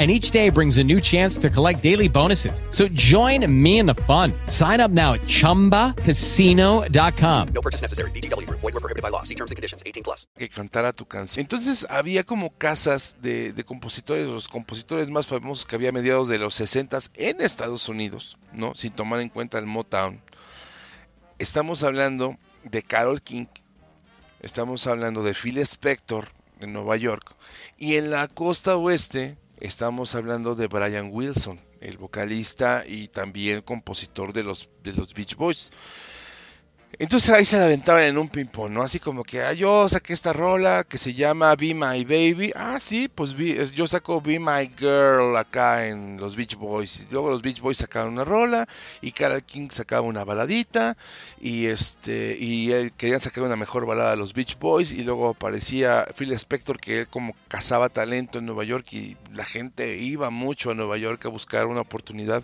and each day brings a new chance to collect daily bonuses. So join me in the fun. Sign up now at ChumbaCasino.com. No purchase necessary. BGW. Void were prohibited by law. See terms and conditions. 18 plus. que cantara tu canción. Entonces había como casas de, de compositores, los compositores más famosos que había a mediados de los 60 en Estados Unidos, ¿no? Sin tomar en cuenta el Motown. Estamos hablando de Carol King, estamos hablando de Phil Spector en Nueva York y en la costa oeste estamos hablando de Brian Wilson, el vocalista y también compositor de los, de los Beach Boys. Entonces ahí se la aventaban en un ping-pong, ¿no? Así como que, ah, yo saqué esta rola que se llama Be My Baby. Ah, sí, pues yo saco Be My Girl acá en los Beach Boys. Y luego los Beach Boys sacaban una rola y Carol King sacaba una baladita. Y este y él, querían sacar una mejor balada a los Beach Boys. Y luego aparecía Phil Spector que él como cazaba talento en Nueva York y la gente iba mucho a Nueva York a buscar una oportunidad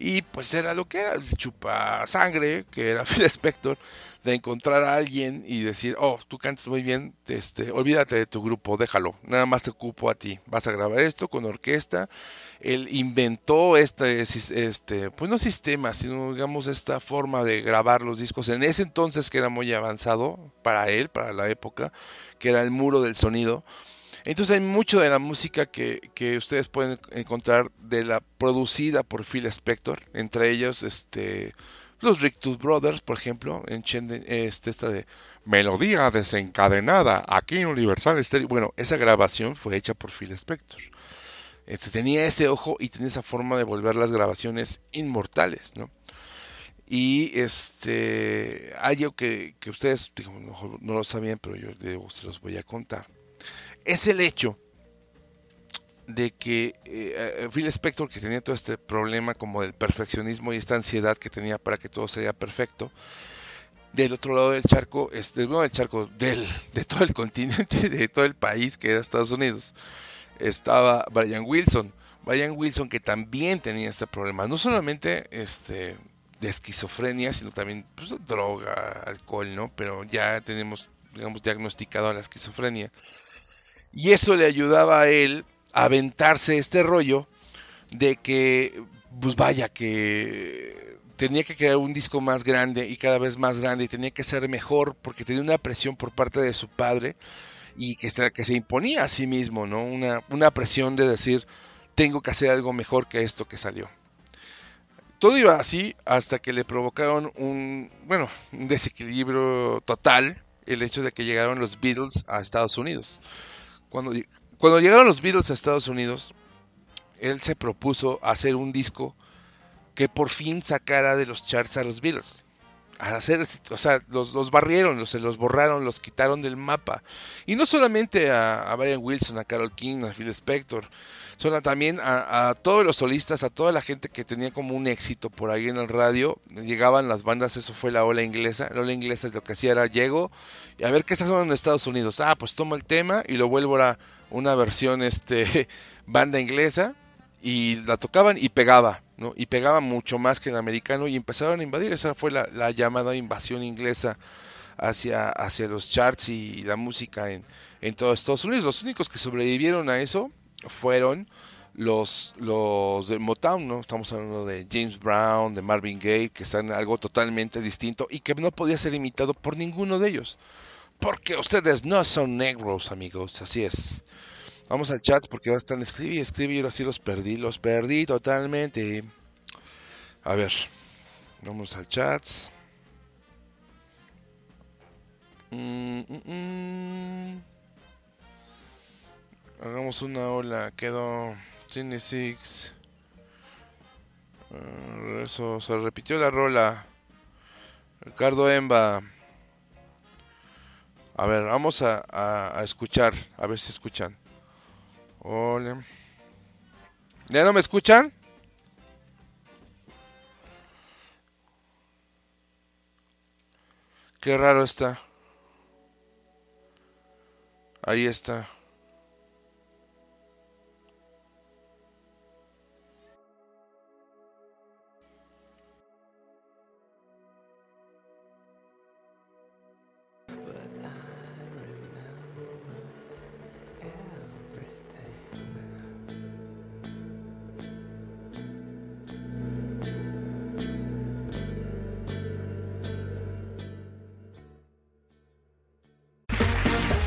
y pues era lo que era, el chupa sangre, que era Phil Spector, de encontrar a alguien y decir, oh, tú cantas muy bien, este, olvídate de tu grupo, déjalo, nada más te ocupo a ti, vas a grabar esto con orquesta. Él inventó este, este, pues no sistema, sino digamos esta forma de grabar los discos en ese entonces que era muy avanzado para él, para la época, que era el muro del sonido entonces hay mucho de la música que, ustedes pueden encontrar de la producida por Phil Spector, entre ellos este los Rictus Brothers, por ejemplo, en este, esta de Melodía desencadenada aquí en Universal. Bueno, esa grabación fue hecha por Phil Spector. Este, tenía ese ojo y tenía esa forma de volver las grabaciones inmortales, ¿no? Y este hay algo que, ustedes no lo sabían, pero yo se los voy a contar es el hecho de que eh, eh, Phil Spector, que tenía todo este problema como del perfeccionismo y esta ansiedad que tenía para que todo sería perfecto, del otro lado del charco, este, no del charco, del, de todo el continente, de todo el país que era Estados Unidos, estaba Brian Wilson. Brian Wilson que también tenía este problema, no solamente este, de esquizofrenia, sino también pues, droga, alcohol, ¿no? Pero ya tenemos, digamos, diagnosticado a la esquizofrenia. Y eso le ayudaba a él a aventarse este rollo de que, pues vaya, que tenía que crear un disco más grande y cada vez más grande y tenía que ser mejor porque tenía una presión por parte de su padre y que, se imponía a sí mismo, ¿no? Una, una presión de decir, tengo que hacer algo mejor que esto que salió. Todo iba así hasta que le provocaron un, bueno, un desequilibrio total el hecho de que llegaron los Beatles a Estados Unidos. Cuando, cuando llegaron los Beatles a Estados Unidos, él se propuso hacer un disco que por fin sacara de los charts a los Beatles. Hacer, o sea, los, los barrieron, los, se los borraron, los quitaron del mapa. Y no solamente a, a Brian Wilson, a Carol King, a Phil Spector, sino también a, todos los solistas, a toda la gente que tenía como un éxito por ahí en el radio. Llegaban las bandas, eso fue la ola inglesa. La ola inglesa lo que hacía era, llego y a ver qué está sonando en Estados Unidos. Ah, pues tomo el tema y lo vuelvo a una versión este banda inglesa y la tocaban y pegaba, ¿no? Y pegaba mucho más que el americano y empezaron a invadir. Esa fue la, llamada invasión inglesa hacia, hacia los charts y, la música en, en todos Estados Unidos. Los únicos que sobrevivieron a eso fueron los, los de Motown, ¿no? Estamos hablando de James Brown, de Marvin Gaye, que están algo totalmente distinto y que no podía ser imitado por ninguno de ellos. Porque ustedes no son negros, amigos, así es. Vamos al chat porque ahora están escribiendo y escribir, así los perdí, los perdí totalmente. A ver, vamos al chat. Mm, mm, mm. Hagamos una ola. Quedó Tiny Six. Eso, se repitió la rola. Ricardo Emba. A ver, vamos a escuchar. A ver si escuchan. Hola. ¿Ya no me escuchan? Qué raro está. Ahí está.